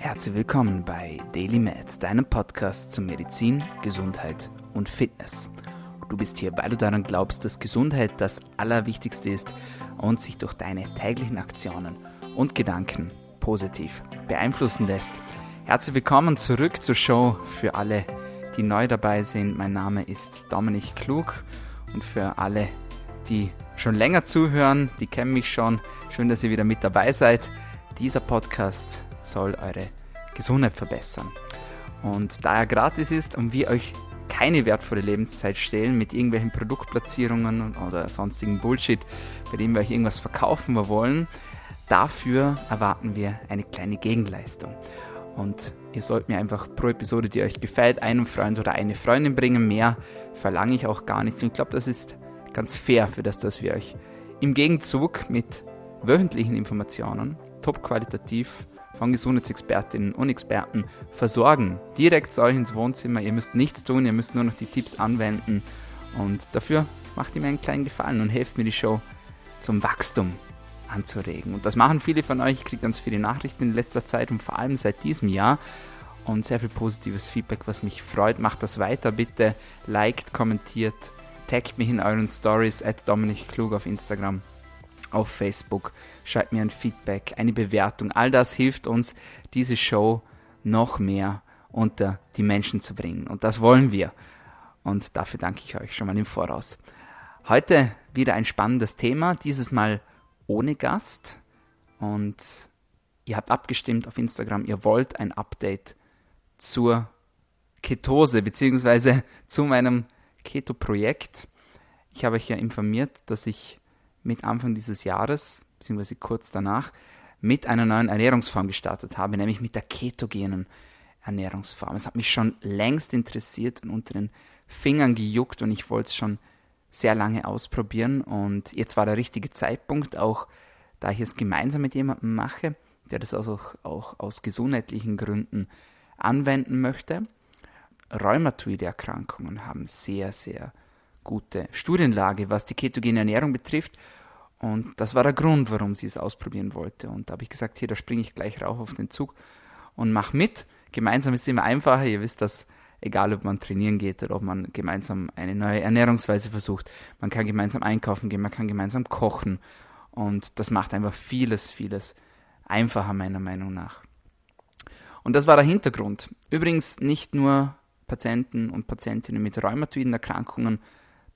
Herzlich willkommen bei Daily Med, deinem Podcast zu Medizin, Gesundheit und Fitness. Du bist hier, weil du daran glaubst, dass Gesundheit das Allerwichtigste ist und sich durch deine täglichen Aktionen und Gedanken positiv beeinflussen lässt. Herzlich willkommen zurück zur Show für alle, die neu dabei sind. Mein Name ist Dominik Klug und für alle, die schon länger zuhören, die kennen mich schon. Schön, dass ihr wieder mit dabei seid. Dieser Podcast soll eure Gesundheit verbessern. Und da er gratis ist und wir euch keine wertvolle Lebenszeit stehlen mit irgendwelchen Produktplatzierungen oder sonstigen Bullshit, bei dem wir euch irgendwas verkaufen wollen, dafür erwarten wir eine kleine Gegenleistung. Und ihr sollt mir einfach pro Episode, die euch gefällt, einen Freund oder eine Freundin bringen. Mehr verlange ich auch gar nicht. Und ich glaube, das ist ganz fair für das, dass wir euch im Gegenzug mit wöchentlichen Informationen, top qualitativ, von Gesundheitsexpertinnen und Experten versorgen. Direkt zu euch ins Wohnzimmer. Ihr müsst nichts tun, ihr müsst nur noch die Tipps anwenden. Und dafür macht ihr mir einen kleinen Gefallen und helft mir die Show zum Wachstum anzuregen. Und das machen viele von euch. Ich kriege ganz viele Nachrichten in letzter Zeit und vor allem seit diesem Jahr. Und sehr viel positives Feedback, was mich freut. Macht das weiter bitte. Liked, kommentiert, taggt mich in euren Stories at Dominik Klug auf Instagram auf Facebook, schreibt mir ein Feedback, eine Bewertung. All das hilft uns, diese Show noch mehr unter die Menschen zu bringen. Und das wollen wir. Und dafür danke ich euch schon mal im Voraus. Heute wieder ein spannendes Thema, dieses Mal ohne Gast. Und ihr habt abgestimmt auf Instagram, ihr wollt ein Update zur Ketose beziehungsweise zu meinem Keto-Projekt. Ich habe euch ja informiert, dass ich mit Anfang dieses Jahres, beziehungsweise kurz danach, mit einer neuen Ernährungsform gestartet habe, nämlich mit der ketogenen Ernährungsform. Es hat mich schon längst interessiert und unter den Fingern gejuckt und ich wollte es schon sehr lange ausprobieren und jetzt war der richtige Zeitpunkt, auch da ich es gemeinsam mit jemandem mache, der das also auch, auch aus gesundheitlichen Gründen anwenden möchte. Rheumatoide Erkrankungen haben sehr, sehr gute Studienlage, was die ketogene Ernährung betrifft. Und das war der Grund, warum sie es ausprobieren wollte. Und da habe ich gesagt, hier, da springe ich gleich rauf auf den Zug und mach mit. Gemeinsam ist es immer einfacher. Ihr wisst das, egal ob man trainieren geht oder ob man gemeinsam eine neue Ernährungsweise versucht. Man kann gemeinsam einkaufen gehen, man kann gemeinsam kochen. Und das macht einfach vieles, vieles einfacher, meiner Meinung nach. Und das war der Hintergrund. Übrigens nicht nur Patienten und Patientinnen mit rheumatoiden Erkrankungen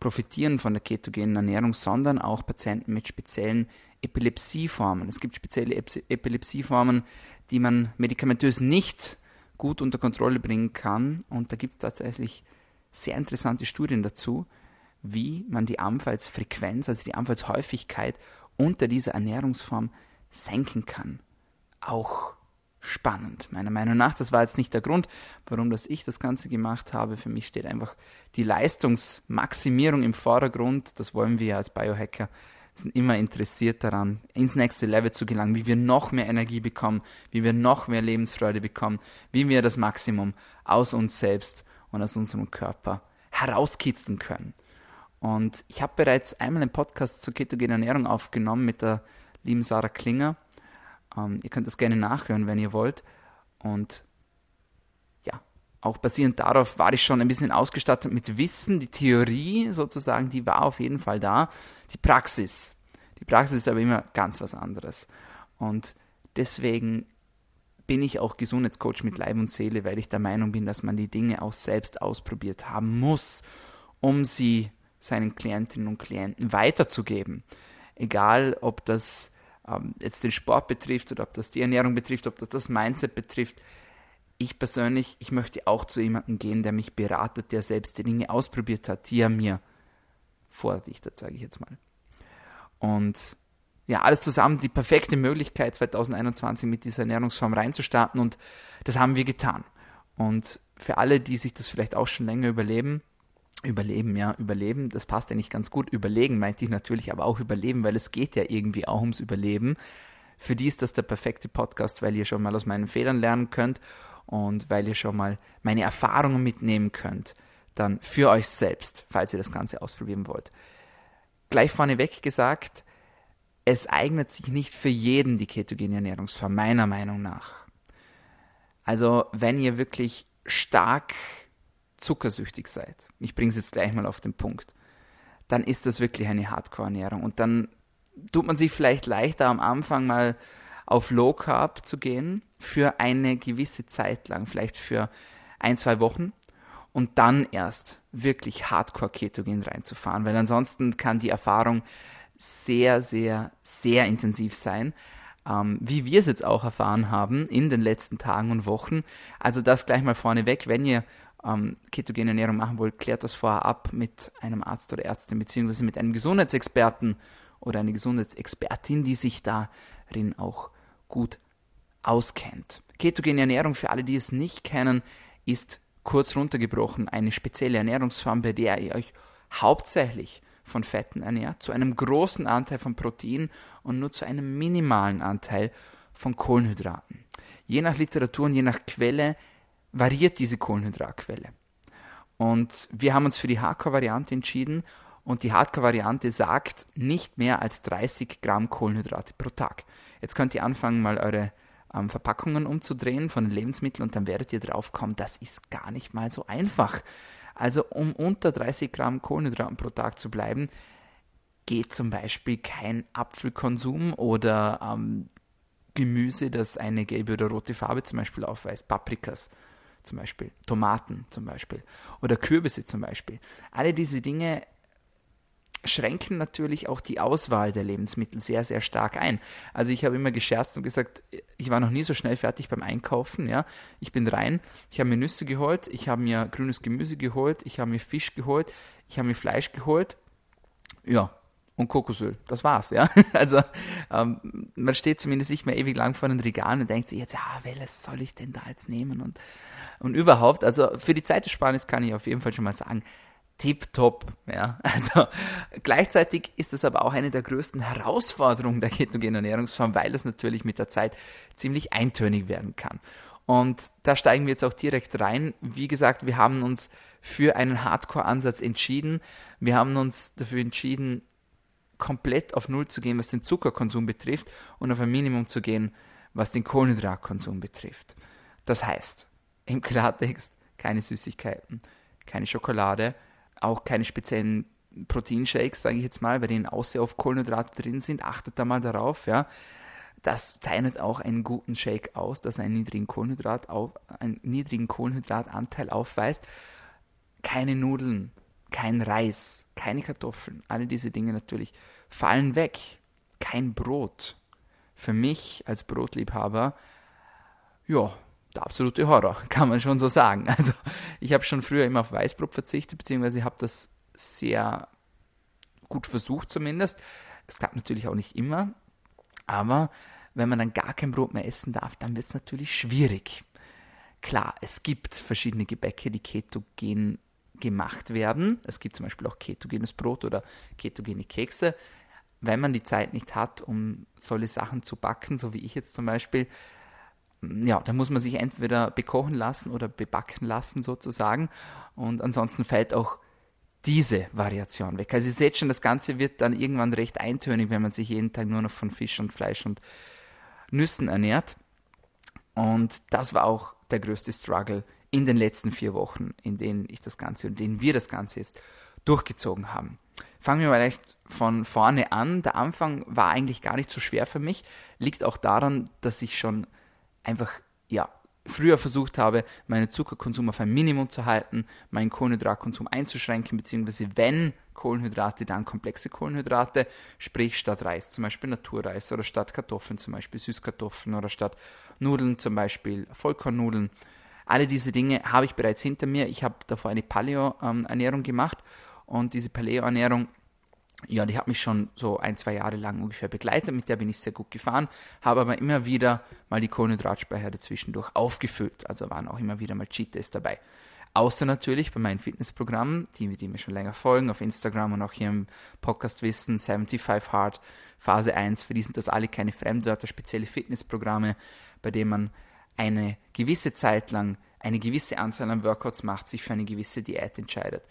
profitieren von der ketogenen Ernährung, sondern auch Patienten mit speziellen Epilepsieformen. Es gibt spezielle Epilepsieformen, die man medikamentös nicht gut unter Kontrolle bringen kann. Und da gibt es tatsächlich sehr interessante Studien dazu, wie man die Anfallsfrequenz, also die Anfallshäufigkeit unter dieser Ernährungsform senken kann. Auch spannend, meiner Meinung nach. Das war jetzt nicht der Grund, warum das ich das Ganze gemacht habe. Für mich steht einfach die Leistungsmaximierung im Vordergrund. Das wollen wir als Biohacker. sind immer interessiert daran, ins nächste Level zu gelangen, wie wir noch mehr Energie bekommen, wie wir noch mehr Lebensfreude bekommen, wie wir das Maximum aus uns selbst und aus unserem Körper herauskitzeln können. Und ich habe bereits einmal einen Podcast zur ketogenen Ernährung aufgenommen mit der lieben Sarah Klinger ähm, ihr könnt das gerne nachhören, wenn ihr wollt. Und ja, auch basierend darauf war ich schon ein bisschen ausgestattet mit Wissen. Die Theorie sozusagen, die war auf jeden Fall da. Die Praxis. Die Praxis ist aber immer ganz was anderes. Und deswegen bin ich auch Gesundheitscoach mit Leib und Seele, weil ich der Meinung bin, dass man die Dinge auch selbst ausprobiert haben muss, um sie seinen Klientinnen und Klienten weiterzugeben. Egal, ob das ähm, jetzt den Sport betrifft oder ob das die Ernährung betrifft, ob das das Mindset betrifft. Ich persönlich, ich möchte auch zu jemandem gehen, der mich beratet, der selbst die Dinge ausprobiert hat, die er mir vordichtet, sage ich jetzt mal. Und ja, alles zusammen die perfekte Möglichkeit 2021 mit dieser Ernährungsform reinzustarten und das haben wir getan. Und für alle, die sich das vielleicht auch schon länger überleben, Überleben, ja, Überleben, das passt ja nicht ganz gut. Überlegen meinte ich natürlich, aber auch Überleben, weil es geht ja irgendwie auch ums Überleben. Für die ist das der perfekte Podcast, weil ihr schon mal aus meinen Fehlern lernen könnt und weil ihr schon mal meine Erfahrungen mitnehmen könnt. Dann für euch selbst, falls ihr das Ganze ausprobieren wollt. Gleich vorneweg gesagt, es eignet sich nicht für jeden die ketogene Ernährungsform, meiner Meinung nach. Also wenn ihr wirklich stark zuckersüchtig seid, ich bringe es jetzt gleich mal auf den Punkt, dann ist das wirklich eine Hardcore-Ernährung. Und dann tut man sich vielleicht leichter am Anfang mal auf Low Carb zu gehen für eine gewisse Zeit lang, vielleicht für ein, zwei Wochen und dann erst wirklich Hardcore Ketogen reinzufahren, weil ansonsten kann die Erfahrung sehr, sehr, sehr intensiv sein ähm, wie wir es jetzt auch erfahren haben in den letzten Tagen und Wochen. Also das gleich mal vorneweg, wenn ihr ähm, ketogene Ernährung machen wollt, klärt das vorher ab mit einem Arzt oder Ärztin, beziehungsweise mit einem Gesundheitsexperten oder einer Gesundheitsexpertin, die sich darin auch gut auskennt. Ketogene Ernährung, für alle, die es nicht kennen, ist kurz runtergebrochen eine spezielle Ernährungsform, bei der ihr euch hauptsächlich von Fetten ernährt, zu einem großen Anteil von Protein und nur zu einem minimalen Anteil von Kohlenhydraten. Je nach Literatur und je nach Quelle variiert diese Kohlenhydratquelle. Und wir haben uns für die Hardcore-Variante entschieden und die Hardcore-Variante sagt nicht mehr als 30 Gramm Kohlenhydrate pro Tag. Jetzt könnt ihr anfangen, mal eure ähm, Verpackungen umzudrehen von den Lebensmitteln und dann werdet ihr drauf kommen, das ist gar nicht mal so einfach. Also um unter 30 Gramm Kohlenhydraten pro Tag zu bleiben, geht zum Beispiel kein Apfelkonsum oder ähm, Gemüse, das eine gelbe oder rote Farbe zum Beispiel aufweist, Paprikas zum Beispiel, Tomaten zum Beispiel oder Kürbisse zum Beispiel. Alle diese Dinge schränken natürlich auch die Auswahl der Lebensmittel sehr, sehr stark ein. Also ich habe immer gescherzt und gesagt, ich war noch nie so schnell fertig beim Einkaufen. Ja, Ich bin rein, ich habe mir Nüsse geholt, ich habe mir grünes Gemüse geholt, ich habe mir Fisch geholt, ich habe mir Fleisch geholt. Ja, und Kokosöl. Das war's, ja. Also ähm, man steht zumindest nicht mehr ewig lang vor den Regalen und denkt sich jetzt, ja, welches soll ich denn da jetzt nehmen und, und überhaupt. Also für die Zeitersparnis kann ich auf jeden Fall schon mal sagen, tipptopp. Ja. Also gleichzeitig ist es aber auch eine der größten Herausforderungen der ketogenen Ernährungsform, weil es natürlich mit der Zeit ziemlich eintönig werden kann. Und da steigen wir jetzt auch direkt rein. Wie gesagt, wir haben uns für einen Hardcore-Ansatz entschieden. Wir haben uns dafür entschieden, komplett auf Null zu gehen, was den Zuckerkonsum betrifft und auf ein Minimum zu gehen, was den Kohlenhydratkonsum betrifft. Das heißt, im Klartext keine Süßigkeiten, keine Schokolade, auch keine speziellen Proteinshakes, sage ich jetzt mal, bei denen auch sehr oft Kohlenhydrate drin sind. Achtet da mal darauf, ja. Das zeichnet auch einen guten Shake aus, dass er einen niedrigen, Kohlenhydrat auf, einen niedrigen Kohlenhydratanteil aufweist. Keine Nudeln, kein Reis, keine Kartoffeln, alle diese Dinge natürlich fallen weg. Kein Brot. Für mich als Brotliebhaber, ja, der absolute Horror, kann man schon so sagen. Also ich habe schon früher immer auf Weißbrot verzichtet, beziehungsweise habe das sehr gut versucht zumindest. Es klappt natürlich auch nicht immer, aber wenn man dann gar kein Brot mehr essen darf, dann wird es natürlich schwierig. Klar, es gibt verschiedene Gebäcke, die ketogen gemacht werden. Es gibt zum Beispiel auch ketogenes Brot oder ketogene Kekse. Wenn man die Zeit nicht hat, um solche Sachen zu backen, so wie ich jetzt zum Beispiel, ja, da muss man sich entweder bekochen lassen oder bebacken lassen sozusagen. Und ansonsten fällt auch diese Variation weg. Also ihr seht schon, das Ganze wird dann irgendwann recht eintönig, wenn man sich jeden Tag nur noch von Fisch und Fleisch und Nüssen ernährt. Und das war auch der größte Struggle in den letzten vier Wochen, in denen ich das Ganze und in denen wir das Ganze jetzt durchgezogen haben. Fangen wir mal echt von vorne an. Der Anfang war eigentlich gar nicht so schwer für mich. Liegt auch daran, dass ich schon einfach, ja, früher versucht habe, meinen Zuckerkonsum auf ein Minimum zu halten, meinen Kohlenhydratkonsum einzuschränken, beziehungsweise wenn Kohlenhydrate, dann komplexe Kohlenhydrate, sprich statt Reis zum Beispiel Naturreis oder statt Kartoffeln zum Beispiel Süßkartoffeln oder statt Nudeln zum Beispiel Vollkornnudeln. Alle diese Dinge habe ich bereits hinter mir. Ich habe davor eine Paleo-Ernährung gemacht und diese Paleo-Ernährung ja, die hat mich schon so ein, zwei Jahre lang ungefähr begleitet, mit der bin ich sehr gut gefahren, habe aber immer wieder mal die Kohlenhydratspeicher dazwischendurch aufgefüllt. Also waren auch immer wieder mal Cheat Days dabei. Außer natürlich bei meinen Fitnessprogrammen, die, die mir schon länger folgen, auf Instagram und auch hier im Podcast wissen, 75 Hard, Phase 1, für die sind das alle keine Fremdwörter, spezielle Fitnessprogramme, bei denen man eine gewisse Zeit lang eine gewisse Anzahl an Workouts macht, sich für eine gewisse Diät entscheidet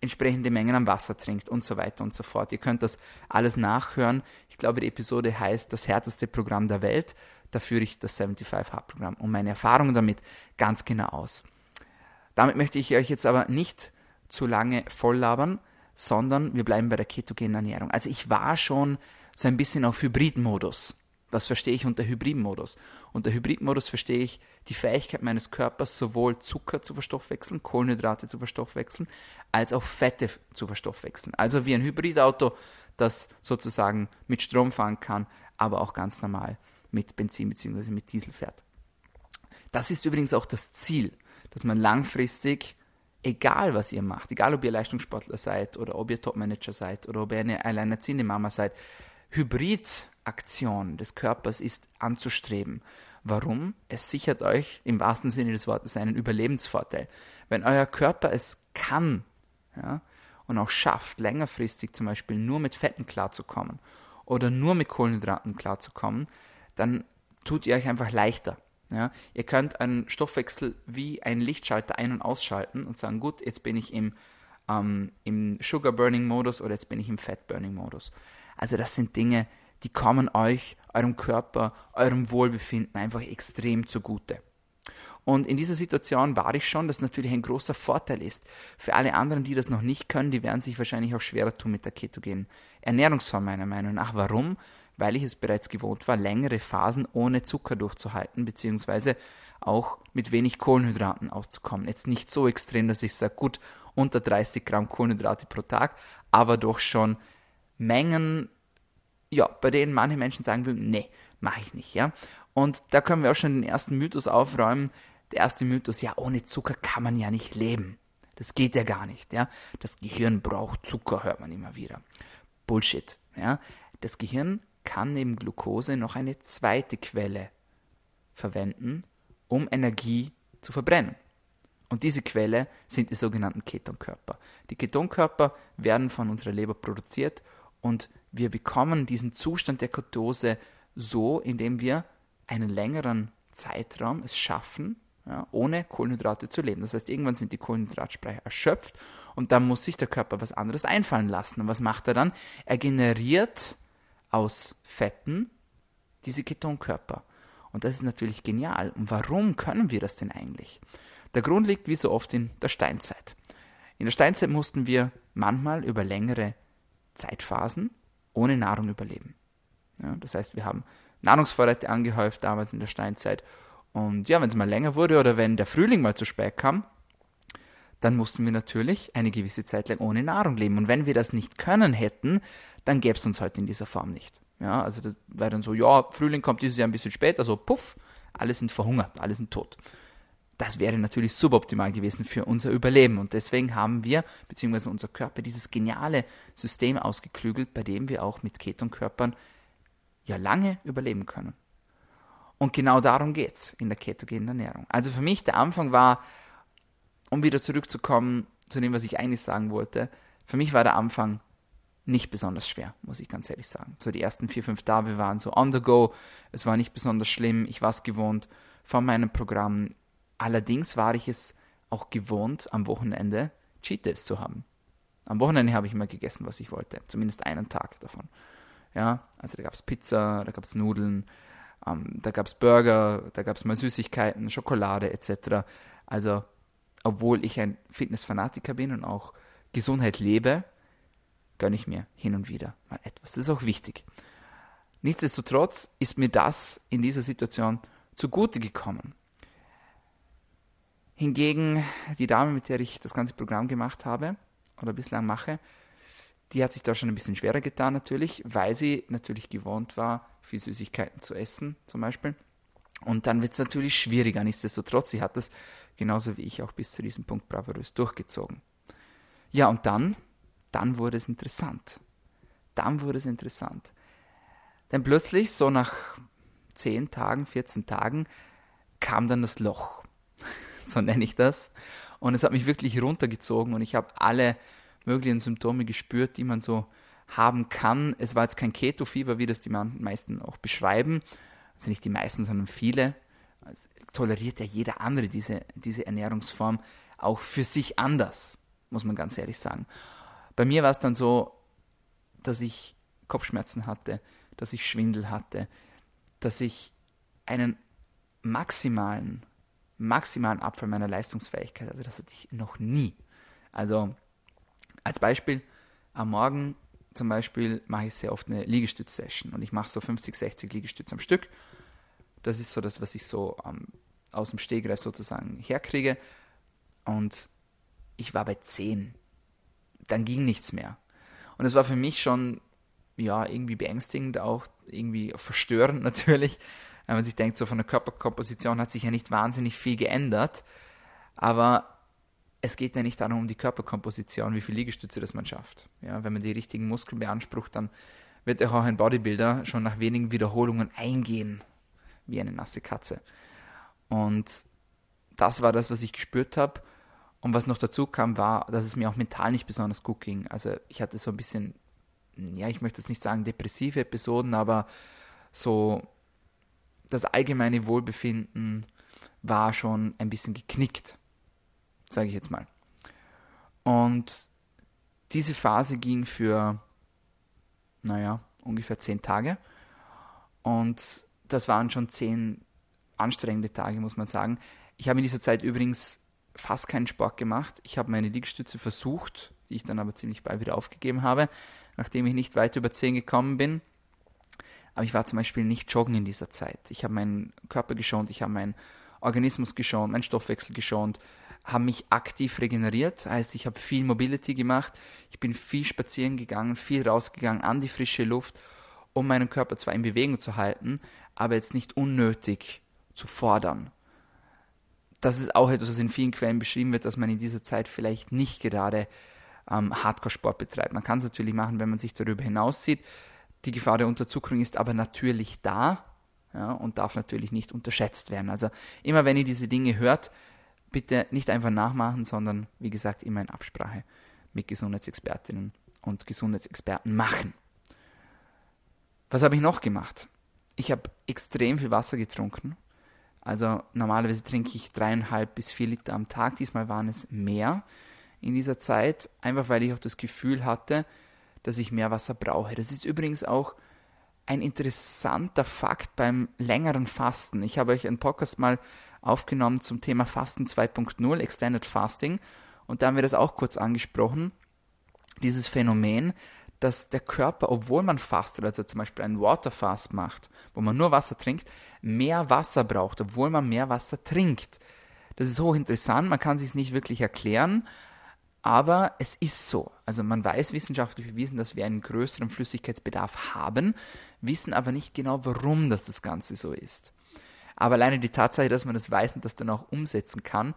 entsprechende Mengen an Wasser trinkt und so weiter und so fort. Ihr könnt das alles nachhören. Ich glaube, die Episode heißt Das härteste Programm der Welt. da führe ich das 75 Hard Programm und meine Erfahrungen damit ganz genau aus. Damit möchte ich euch jetzt aber nicht zu lange voll labern, sondern wir bleiben bei der ketogenen Ernährung. Also ich war schon so ein bisschen auf Hybridmodus. Was verstehe ich unter Hybridmodus? Unter Hybridmodus verstehe ich die Fähigkeit meines Körpers, sowohl Zucker zu verstoffwechseln, Kohlenhydrate zu verstoffwechseln, als auch Fette zu verstoffwechseln. Also wie ein Hybridauto, das sozusagen mit Strom fahren kann, aber auch ganz normal mit Benzin bzw. mit Diesel fährt. Das ist übrigens auch das Ziel, dass man langfristig, egal was ihr macht, egal ob ihr Leistungssportler seid oder ob ihr Topmanager seid oder ob ihr eine alleinerziehende Mama seid, Hybridaktion des Körpers ist anzustreben. Warum? Es sichert euch im wahrsten Sinne des Wortes einen Überlebensvorteil. Wenn euer Körper es kann ja, und auch schafft, längerfristig zum Beispiel nur mit Fetten klarzukommen oder nur mit Kohlenhydraten klarzukommen, dann tut ihr euch einfach leichter. Ja, ihr könnt einen Stoffwechsel wie einen Lichtschalter ein- und ausschalten und sagen, gut, jetzt bin ich im, ähm, im Sugar-Burning-Modus oder jetzt bin ich im Fat-Burning-Modus. Also das sind Dinge, die kommen euch, eurem Körper, eurem Wohlbefinden einfach extrem zugute. Und in dieser Situation war ich schon, dass natürlich ein großer Vorteil ist. Für alle anderen, die das noch nicht können, die werden sich wahrscheinlich auch schwerer tun mit der ketogenen Ernährungsform meiner Meinung nach. Warum? Weil ich es bereits gewohnt war, längere Phasen ohne Zucker durchzuhalten, beziehungsweise auch mit wenig Kohlenhydraten auszukommen. Jetzt nicht so extrem, dass ich sage, gut, unter 30 Gramm Kohlenhydrate pro Tag, aber doch schon Mengen, ja, bei denen manche Menschen sagen würden, nee, mache ich nicht, ja. Und da können wir auch schon den ersten Mythos aufräumen. Der erste Mythos, ja, ohne Zucker kann man ja nicht leben. Das geht ja gar nicht, ja. Das Gehirn braucht Zucker, hört man immer wieder. Bullshit, ja. Das Gehirn kann neben Glucose noch eine zweite Quelle verwenden, um Energie zu verbrennen. Und diese Quelle sind die sogenannten Ketonkörper. Die Ketonkörper werden von unserer Leber produziert und wir bekommen diesen Zustand der Ketose so, indem wir einen längeren Zeitraum es schaffen, ja, ohne Kohlenhydrate zu leben. Das heißt, irgendwann sind die Kohlenhydratspeicher erschöpft und dann muss sich der Körper was anderes einfallen lassen. Und was macht er dann? Er generiert aus Fetten diese Ketonkörper. Und das ist natürlich genial. Und warum können wir das denn eigentlich? Der Grund liegt wie so oft in der Steinzeit. In der Steinzeit mussten wir manchmal über längere Zeitphasen ohne Nahrung überleben. Ja, das heißt, wir haben Nahrungsvorräte angehäuft damals in der Steinzeit. Und ja, wenn es mal länger wurde oder wenn der Frühling mal zu spät kam, dann mussten wir natürlich eine gewisse Zeit lang ohne Nahrung leben. Und wenn wir das nicht können hätten, dann gäbe es uns heute in dieser Form nicht. Ja, also das wäre dann so, ja, Frühling kommt dieses Jahr ein bisschen später, so puff, alle sind verhungert, alle sind tot. Das wäre natürlich suboptimal gewesen für unser Überleben. Und deswegen haben wir, beziehungsweise unser Körper, dieses geniale System ausgeklügelt, bei dem wir auch mit Ketonkörpern ja lange überleben können. Und genau darum geht es in der ketogenen Ernährung. Also für mich, der Anfang war, um wieder zurückzukommen zu dem, was ich eigentlich sagen wollte, für mich war der Anfang nicht besonders schwer, muss ich ganz ehrlich sagen. So die ersten vier, fünf Tage waren so on the go. Es war nicht besonders schlimm. Ich war es gewohnt von meinem Programm. Allerdings war ich es auch gewohnt, am Wochenende Cheat Days zu haben. Am Wochenende habe ich immer gegessen, was ich wollte. Zumindest einen Tag davon. Ja, also da gab es Pizza, da gab es Nudeln, ähm, da gab es Burger, da gab es mal Süßigkeiten, Schokolade etc. Also, obwohl ich ein Fitnessfanatiker bin und auch Gesundheit lebe, gönne ich mir hin und wieder mal etwas. Das ist auch wichtig. Nichtsdestotrotz ist mir das in dieser Situation zugute gekommen. Hingegen die Dame, mit der ich das ganze Programm gemacht habe oder bislang mache, die hat sich da schon ein bisschen schwerer getan natürlich, weil sie natürlich gewohnt war, viel Süßigkeiten zu essen zum Beispiel. Und dann wird es natürlich schwieriger. Nichtsdestotrotz, sie hat das genauso wie ich auch bis zu diesem Punkt bravourös durchgezogen. Ja, und dann dann wurde es interessant. Dann wurde es interessant. Denn plötzlich, so nach 10 Tagen, 14 Tagen, kam dann das Loch. so nenne ich das. Und es hat mich wirklich runtergezogen und ich habe alle möglichen Symptome gespürt, die man so haben kann. Es war jetzt kein Keto-Fieber, wie das die meisten auch beschreiben. Also nicht die meisten, sondern viele. Also toleriert ja jeder andere diese, diese Ernährungsform auch für sich anders, muss man ganz ehrlich sagen. Bei mir war es dann so, dass ich Kopfschmerzen hatte, dass ich Schwindel hatte, dass ich einen maximalen, maximalen Abfall meiner Leistungsfähigkeit. Also das hatte ich noch nie. Also als Beispiel, am Morgen zum Beispiel mache ich sehr oft eine Liegestütz-Session und ich mache so 50, 60 Liegestütze am Stück. Das ist so das, was ich so ähm, aus dem Stegreif sozusagen herkriege. Und ich war bei 10. Dann ging nichts mehr. Und es war für mich schon ja, irgendwie beängstigend, auch irgendwie verstörend natürlich, wenn man sich denkt, so von der Körperkomposition hat sich ja nicht wahnsinnig viel geändert, aber es geht ja nicht darum, um die Körperkomposition, wie viele Liegestütze das man schafft. Ja, wenn man die richtigen Muskeln beansprucht, dann wird auch ein Bodybuilder schon nach wenigen Wiederholungen eingehen, wie eine nasse Katze. Und das war das, was ich gespürt habe. Und was noch dazu kam, war, dass es mir auch mental nicht besonders gut ging. Also ich hatte so ein bisschen ja, ich möchte jetzt nicht sagen depressive Episoden, aber so das allgemeine Wohlbefinden war schon ein bisschen geknickt, sage ich jetzt mal. Und diese Phase ging für, naja, ungefähr zehn Tage. Und das waren schon zehn anstrengende Tage, muss man sagen. Ich habe in dieser Zeit übrigens fast keinen Sport gemacht. Ich habe meine Liegestütze versucht, die ich dann aber ziemlich bald wieder aufgegeben habe nachdem ich nicht weit über 10 gekommen bin. Aber ich war zum Beispiel nicht joggen in dieser Zeit. Ich habe meinen Körper geschont, ich habe meinen Organismus geschont, meinen Stoffwechsel geschont, habe mich aktiv regeneriert. Heißt, ich habe viel Mobility gemacht, ich bin viel spazieren gegangen, viel rausgegangen an die frische Luft, um meinen Körper zwar in Bewegung zu halten, aber jetzt nicht unnötig zu fordern. Das ist auch etwas, was in vielen Quellen beschrieben wird, dass man in dieser Zeit vielleicht nicht gerade ähm, Hardcore-Sport betreibt. Man kann es natürlich machen, wenn man sich darüber hinaus sieht. Die Gefahr der Unterzuckerung ist aber natürlich da ja, und darf natürlich nicht unterschätzt werden. Also immer wenn ihr diese Dinge hört, bitte nicht einfach nachmachen, sondern wie gesagt immer in Absprache mit Gesundheitsexpertinnen und Gesundheitsexperten machen. Was habe ich noch gemacht? Ich habe extrem viel Wasser getrunken. Also normalerweise trinke ich dreieinhalb bis vier Liter am Tag. Diesmal waren es mehr in dieser Zeit, einfach weil ich auch das Gefühl hatte, dass ich mehr Wasser brauche. Das ist übrigens auch ein interessanter Fakt beim längeren Fasten. Ich habe euch einen Podcast mal aufgenommen zum Thema Fasten 2.0, Extended Fasting, und da haben wir das auch kurz angesprochen. Dieses Phänomen, dass der Körper, obwohl man fastet, also zum Beispiel einen Waterfast macht, wo man nur Wasser trinkt, mehr Wasser braucht, obwohl man mehr Wasser trinkt. Das ist hochinteressant, man kann sich nicht wirklich erklären, aber es ist so. Also man weiß wissenschaftlich bewiesen, dass wir einen größeren Flüssigkeitsbedarf haben, wissen aber nicht genau, warum das das Ganze so ist. Aber alleine die Tatsache, dass man das weiß und das dann auch umsetzen kann,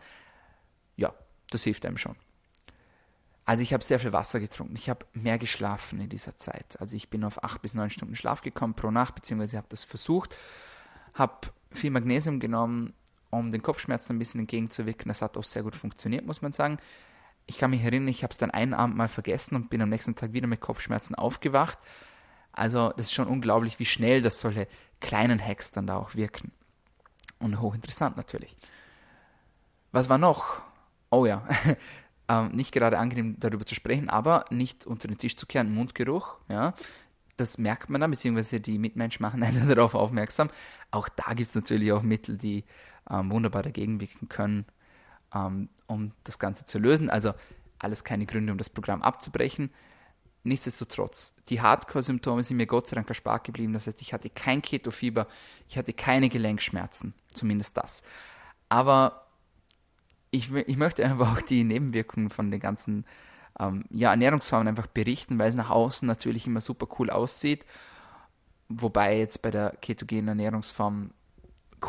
ja, das hilft einem schon. Also ich habe sehr viel Wasser getrunken. Ich habe mehr geschlafen in dieser Zeit. Also ich bin auf acht bis neun Stunden Schlaf gekommen pro Nacht, beziehungsweise habe das versucht. Habe viel Magnesium genommen, um den Kopfschmerzen ein bisschen entgegenzuwirken. Das hat auch sehr gut funktioniert, muss man sagen ich kann mich erinnern, ich habe es dann einen Abend mal vergessen und bin am nächsten Tag wieder mit Kopfschmerzen aufgewacht. Also das ist schon unglaublich, wie schnell das solche kleinen Hacks dann da auch wirken. Und hochinteressant natürlich. Was war noch? Oh ja, ähm, nicht gerade angenehm darüber zu sprechen, aber nicht unter den Tisch zu kehren, Mundgeruch, ja. Das merkt man dann, beziehungsweise die Mitmenschen machen einen darauf aufmerksam. Auch da gibt es natürlich auch Mittel, die ähm, wunderbar dagegen wirken können ähm, um das Ganze zu lösen. Also alles keine Gründe, um das Programm abzubrechen. Nichtsdestotrotz, die Hardcore-Symptome sind mir Gott sei Dank erspart geblieben. Das heißt, ich hatte kein Ketofieber, ich hatte keine Gelenkschmerzen, zumindest das. Aber ich, ich möchte einfach auch die Nebenwirkungen von den ganzen ähm, ja, Ernährungsformen einfach berichten, weil es nach außen natürlich immer super cool aussieht. Wobei jetzt bei der ketogenen Ernährungsform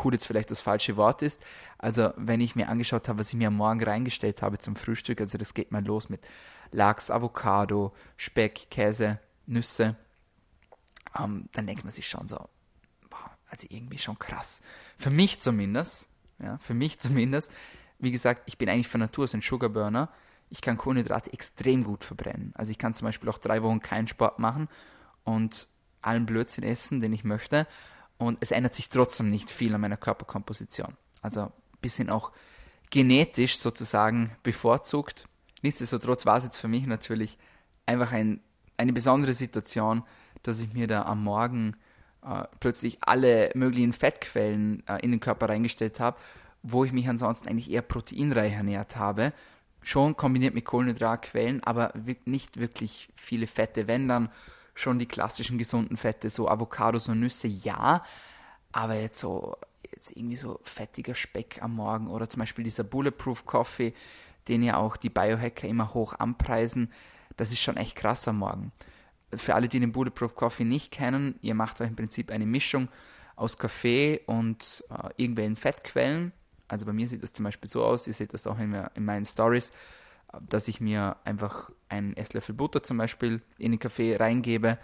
cool jetzt vielleicht das falsche Wort ist. Also wenn ich mir angeschaut habe, was ich mir am Morgen reingestellt habe zum Frühstück, also das geht mal los mit Lachs, Avocado, Speck, Käse, Nüsse, ähm, dann denkt man sich schon so, boah, also irgendwie schon krass. Für mich zumindest, ja, für mich zumindest, wie gesagt, ich bin eigentlich von Natur aus ein Sugarburner. Ich kann Kohlenhydrate extrem gut verbrennen. Also ich kann zum Beispiel auch drei Wochen keinen Sport machen und allen Blödsinn essen, den ich möchte und es ändert sich trotzdem nicht viel an meiner Körperkomposition. Also bisschen auch genetisch sozusagen bevorzugt. Nichtsdestotrotz war es jetzt für mich natürlich einfach ein, eine besondere Situation, dass ich mir da am Morgen äh, plötzlich alle möglichen Fettquellen äh, in den Körper reingestellt habe, wo ich mich ansonsten eigentlich eher proteinreich ernährt habe. Schon kombiniert mit Kohlenhydratquellen, aber nicht wirklich viele Fette. Wenn dann schon die klassischen gesunden Fette, so Avocados und Nüsse, ja. Aber jetzt so, jetzt irgendwie so fettiger Speck am Morgen oder zum Beispiel dieser Bulletproof Coffee, den ja auch die Biohacker immer hoch anpreisen, das ist schon echt krass am Morgen. Für alle, die den Bulletproof Coffee nicht kennen, ihr macht euch im Prinzip eine Mischung aus Kaffee und äh, irgendwelchen Fettquellen. Also bei mir sieht das zum Beispiel so aus, ihr seht das auch in, in meinen Stories, dass ich mir einfach einen Esslöffel Butter zum Beispiel in den Kaffee reingebe,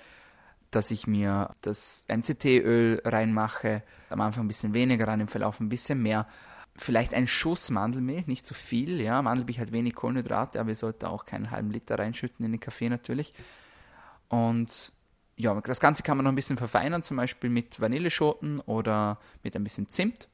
dass ich mir das MCT-Öl reinmache, am Anfang ein bisschen weniger, dann im Verlauf ein bisschen mehr. Vielleicht ein Schuss Mandelmilch, nicht zu viel, ja. Mandelmilch hat wenig Kohlenhydrate, aber ihr solltet auch keinen halben Liter reinschütten in den Kaffee natürlich. Und ja, das Ganze kann man noch ein bisschen verfeinern, zum Beispiel mit Vanilleschoten oder mit ein bisschen Zimt.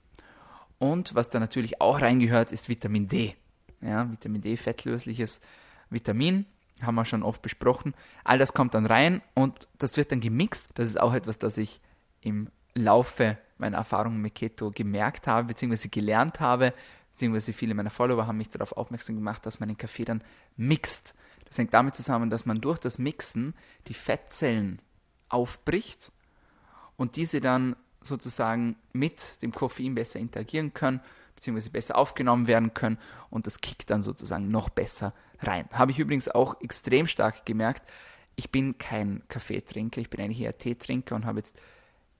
Und was da natürlich auch reingehört, ist Vitamin D. Ja, Vitamin D, fettlösliches Vitamin, haben wir schon oft besprochen. All das kommt dann rein und das wird dann gemixt. Das ist auch etwas, das ich im Laufe meiner Erfahrungen mit Keto gemerkt habe, beziehungsweise gelernt habe, beziehungsweise viele meiner Follower haben mich darauf aufmerksam gemacht, dass man den Kaffee dann mixt. Das hängt damit zusammen, dass man durch das Mixen die Fettzellen aufbricht und diese dann sozusagen mit dem Koffein besser interagieren können, beziehungsweise besser aufgenommen werden können und das kickt dann sozusagen noch besser rein. Habe ich übrigens auch extrem stark gemerkt. Ich bin kein Kaffeetrinker, ich bin eigentlich eher Teetrinker und habe jetzt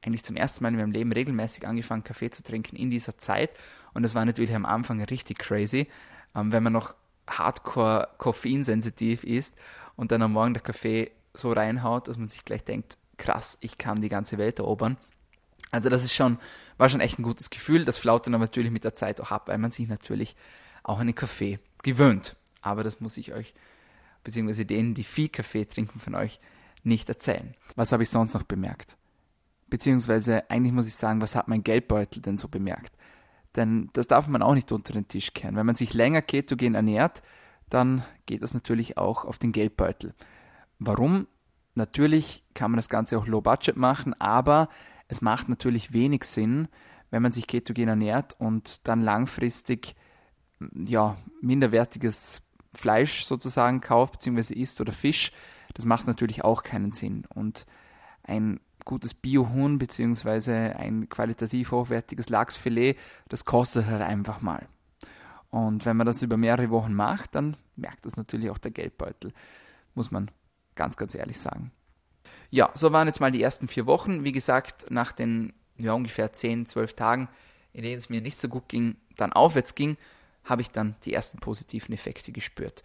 eigentlich zum ersten Mal in meinem Leben regelmäßig angefangen, Kaffee zu trinken in dieser Zeit. Und das war natürlich am Anfang richtig crazy, ähm, wenn man noch hardcore koffeinsensitiv ist und dann am Morgen der Kaffee so reinhaut, dass man sich gleich denkt, krass, ich kann die ganze Welt erobern. Also das ist schon, war schon echt ein gutes Gefühl. Das flaut dann aber natürlich mit der Zeit auch ab, weil man sich natürlich auch an den Kaffee gewöhnt. Aber das muss ich euch, beziehungsweise denen, die viel Kaffee trinken von euch, nicht erzählen. Was habe ich sonst noch bemerkt? Beziehungsweise eigentlich muss ich sagen, was hat mein Geldbeutel denn so bemerkt? Denn das darf man auch nicht unter den Tisch kehren. Wenn man sich länger ketogen ernährt, dann geht das natürlich auch auf den Geldbeutel. Warum? Natürlich kann man das Ganze auch low budget machen, aber es macht natürlich wenig Sinn, wenn man sich ketogen ernährt und dann langfristig ja, minderwertiges Fleisch sozusagen kauft, beziehungsweise isst oder Fisch. Das macht natürlich auch keinen Sinn. Und ein gutes Biohuhn, beziehungsweise ein qualitativ hochwertiges Lachsfilet, das kostet halt einfach mal. Und wenn man das über mehrere Wochen macht, dann merkt das natürlich auch der Geldbeutel, muss man ganz, ganz ehrlich sagen. Ja, so waren jetzt mal die ersten vier Wochen. Wie gesagt, nach den ja, ungefähr 10, 12 Tagen, in denen es mir nicht so gut ging, dann aufwärts ging, habe ich dann die ersten positiven Effekte gespürt.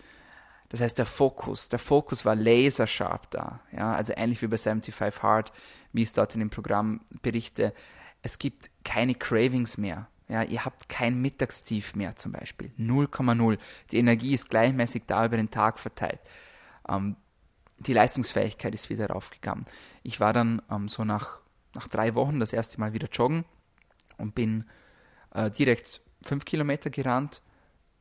Das heißt, der Fokus, der Fokus war laserscharf da. Ja, also ähnlich wie bei 75 Hard, wie es dort in dem Programm berichte. Es gibt keine Cravings mehr. Ja, ihr habt kein Mittagstief mehr zum Beispiel. 0,0. Die Energie ist gleichmäßig da über den Tag verteilt. Ähm, die Leistungsfähigkeit ist wieder raufgegangen. Ich war dann ähm, so nach, nach drei Wochen das erste Mal wieder joggen und bin äh, direkt fünf Kilometer gerannt.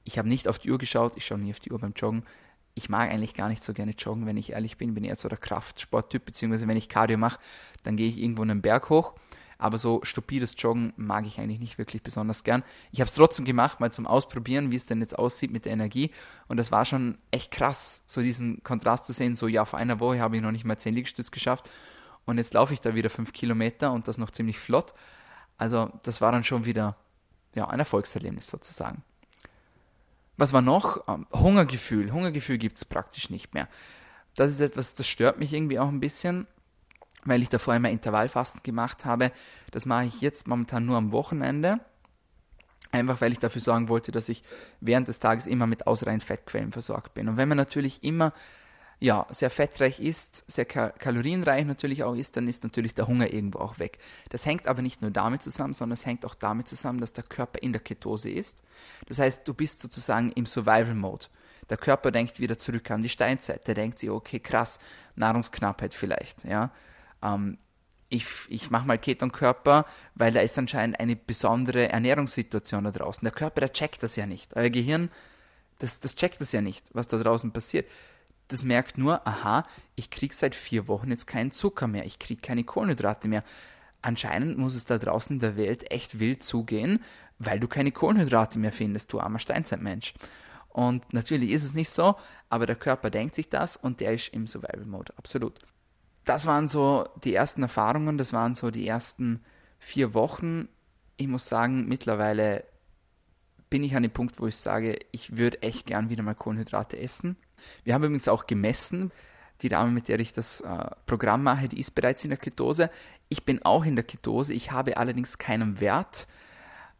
Ich habe nicht auf die Uhr geschaut, ich schaue nie auf die Uhr beim Joggen. Ich mag eigentlich gar nicht so gerne joggen, wenn ich ehrlich bin. Bin eher so der Kraftsporttyp, beziehungsweise wenn ich Cardio mache, dann gehe ich irgendwo einen Berg hoch aber so stupides Joggen mag ich eigentlich nicht wirklich besonders gern. Ich habe es trotzdem gemacht, mal zum Ausprobieren, wie es denn jetzt aussieht mit der Energie. Und das war schon echt krass, so diesen Kontrast zu sehen. So, ja, vor einer Woche habe ich noch nicht mal 10 Liegestütz geschafft. Und jetzt laufe ich da wieder 5 Kilometer und das noch ziemlich flott. Also, das war dann schon wieder ja, ein Erfolgserlebnis sozusagen. Was war noch? Ähm, Hungergefühl. Hungergefühl gibt es praktisch nicht mehr. Das ist etwas, das stört mich irgendwie auch ein bisschen weil ich davor immer Intervallfasten gemacht habe. Das mache ich jetzt momentan nur am Wochenende. Einfach weil ich dafür sorgen wollte, dass ich während des Tages immer mit ausreichend Fettquellen versorgt bin. Und wenn man natürlich immer ja, sehr fettreich ist, sehr kalorienreich natürlich auch ist, dann ist natürlich der Hunger irgendwo auch weg. Das hängt aber nicht nur damit zusammen, sondern es hängt auch damit zusammen, dass der Körper in der Ketose ist. Das heißt, du bist sozusagen im Survival-Mode. Der Körper denkt wieder zurück an die Steinzeit. Der denkt sich, okay, krass, Nahrungsknappheit vielleicht, ja ähm, ich, ich mache mal Ketonkörper, weil da ist anscheinend eine besondere Ernährungssituation da draußen. Der Körper, der checkt das ja nicht. Euer Gehirn, das, das checkt das ja nicht, was da draußen passiert. Das merkt nur, aha, ich kriege seit vier Wochen jetzt keinen Zucker mehr, ich kriege keine Kohlenhydrate mehr. anscheinend muss es da draußen in der Welt echt wild zugehen, weil du keine Kohlenhydrate mehr findest, du armer Steinzeitmensch. Und natürlich ist es nicht so, aber der Körper denkt sich das und der ist im Survival Mode, absolut. Das waren so die ersten Erfahrungen, das waren so die ersten vier Wochen. Ich muss sagen, mittlerweile bin ich an dem Punkt, wo ich sage, ich würde echt gern wieder mal Kohlenhydrate essen. Wir haben übrigens auch gemessen. Die Dame, mit der ich das äh, Programm mache, die ist bereits in der Ketose. Ich bin auch in der Ketose. Ich habe allerdings keinen Wert,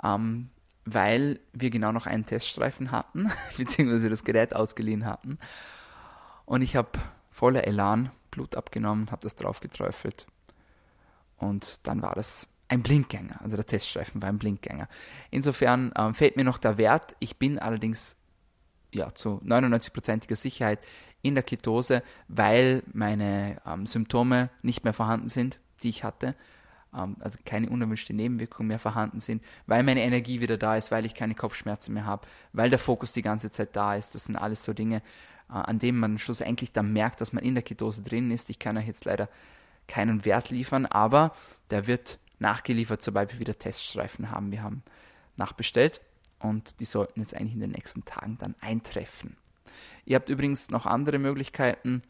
ähm, weil wir genau noch einen Teststreifen hatten, beziehungsweise das Gerät ausgeliehen hatten. Und ich habe voller Elan Blut abgenommen, habe das drauf geträufelt. Und dann war das ein Blinkgänger. Also der Teststreifen war ein Blinkgänger. Insofern ähm, fehlt mir noch der Wert. Ich bin allerdings ja, zu 99%iger Sicherheit in der Ketose, weil meine ähm, Symptome nicht mehr vorhanden sind, die ich hatte. Ähm, also keine unerwünschte Nebenwirkungen mehr vorhanden sind, weil meine Energie wieder da ist, weil ich keine Kopfschmerzen mehr habe, weil der Fokus die ganze Zeit da ist. Das sind alles so Dinge, äh, an denen man schlussendlich dann merkt, dass man in der Ketose drin ist. Ich kann euch jetzt leider keinen Wert liefern, aber der wird nachgeliefert, sobald wir wieder Teststreifen haben. Wir haben nachbestellt und die sollten jetzt eigentlich in den nächsten Tagen dann eintreffen. Ihr habt übrigens noch andere Möglichkeiten,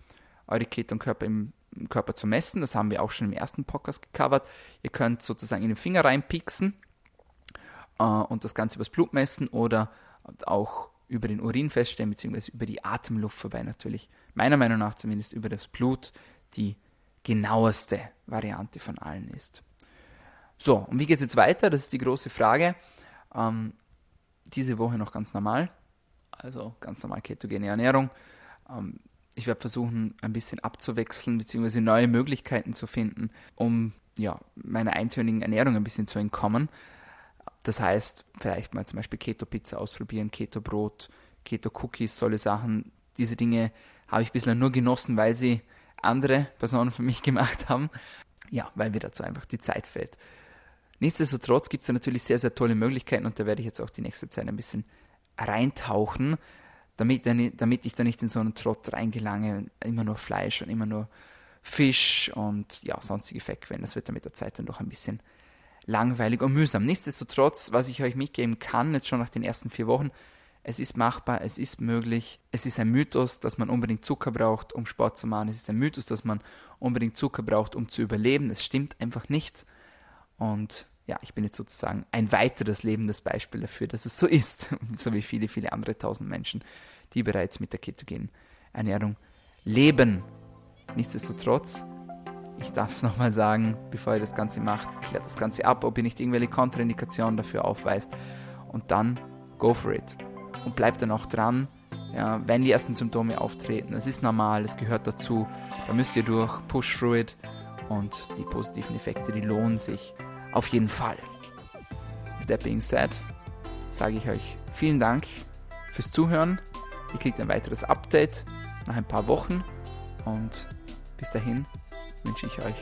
eure Ketonkörper im, Körper zu messen. Das haben wir auch schon im ersten Podcast gecovert. Ihr könnt sozusagen in den Finger reinpixen äh, und das Ganze übers Blut messen oder auch über den Urin feststellen, beziehungsweise über die Atemluft vorbei natürlich. Meiner Meinung nach zumindest über das Blut die genaueste Variante von allen ist. So, und wie geht es jetzt weiter? Das ist die große Frage. Ähm, diese Woche noch ganz normal, also ganz normal ketogene Ernährung. Ähm, ich werde versuchen, ein bisschen abzuwechseln, beziehungsweise neue Möglichkeiten zu finden, um ja, meiner eintönigen Ernährung ein bisschen zu entkommen. Das heißt, vielleicht mal zum Beispiel Keto-Pizza ausprobieren, Keto-Brot, Keto-Cookies, solche Sachen. Diese Dinge habe ich bislang nur genossen, weil sie andere Personen für mich gemacht haben. Ja, weil mir dazu einfach die Zeit fällt. Nichtsdestotrotz gibt es natürlich sehr, sehr tolle Möglichkeiten und da werde ich jetzt auch die nächste Zeit ein bisschen reintauchen, damit, damit ich da nicht in so einen Trott reingelange, immer nur Fleisch und immer nur Fisch und ja, sonstige Fettquellen. Das wird dann mit der Zeit dann doch ein bisschen langweilig und mühsam. Nichtsdestotrotz, was ich euch mitgeben kann, jetzt schon nach den ersten vier Wochen, es ist machbar, es ist möglich. Es ist ein Mythos, dass man unbedingt Zucker braucht, um Sport zu machen. Es ist ein Mythos, dass man unbedingt Zucker braucht, um zu überleben. Das stimmt einfach nicht. Und ja, ich bin jetzt sozusagen ein weiteres lebendes Beispiel dafür, dass es so ist, so wie viele, viele andere tausend Menschen, die bereits mit der ketogenen Ernährung leben. Nichtsdestotrotz, ich darf es nochmal sagen, bevor ihr das Ganze macht, klärt das Ganze ab, ob ihr nicht irgendwelche Kontraindikationen dafür aufweist und dann go for it. Und bleibt dann auch dran, ja, wenn die ersten Symptome auftreten. Das ist normal, es gehört dazu, da müsst ihr durch, push through it und die positiven Effekte, die lohnen sich auf jeden Fall. With that being said, sage ich euch vielen Dank fürs Zuhören. Ihr kriegt ein weiteres Update nach ein paar Wochen und bis dahin wünsche ich euch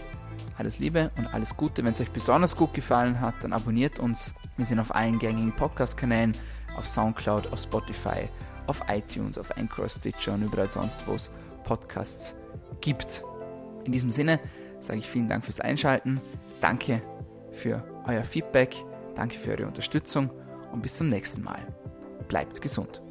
alles Liebe und alles Gute. Wenn es euch besonders gut gefallen hat, dann abonniert uns. Wir sind auf allen gängigen Podcast-Kanälen, auf Soundcloud, auf Spotify, auf iTunes, auf Anchor, Stitcher und überall sonst, wo es Podcasts gibt. In diesem Sinne sage ich vielen Dank fürs Einschalten. Danke für euer Feedback, danke für eure Unterstützung und bis zum nächsten Mal. Bleibt gesund.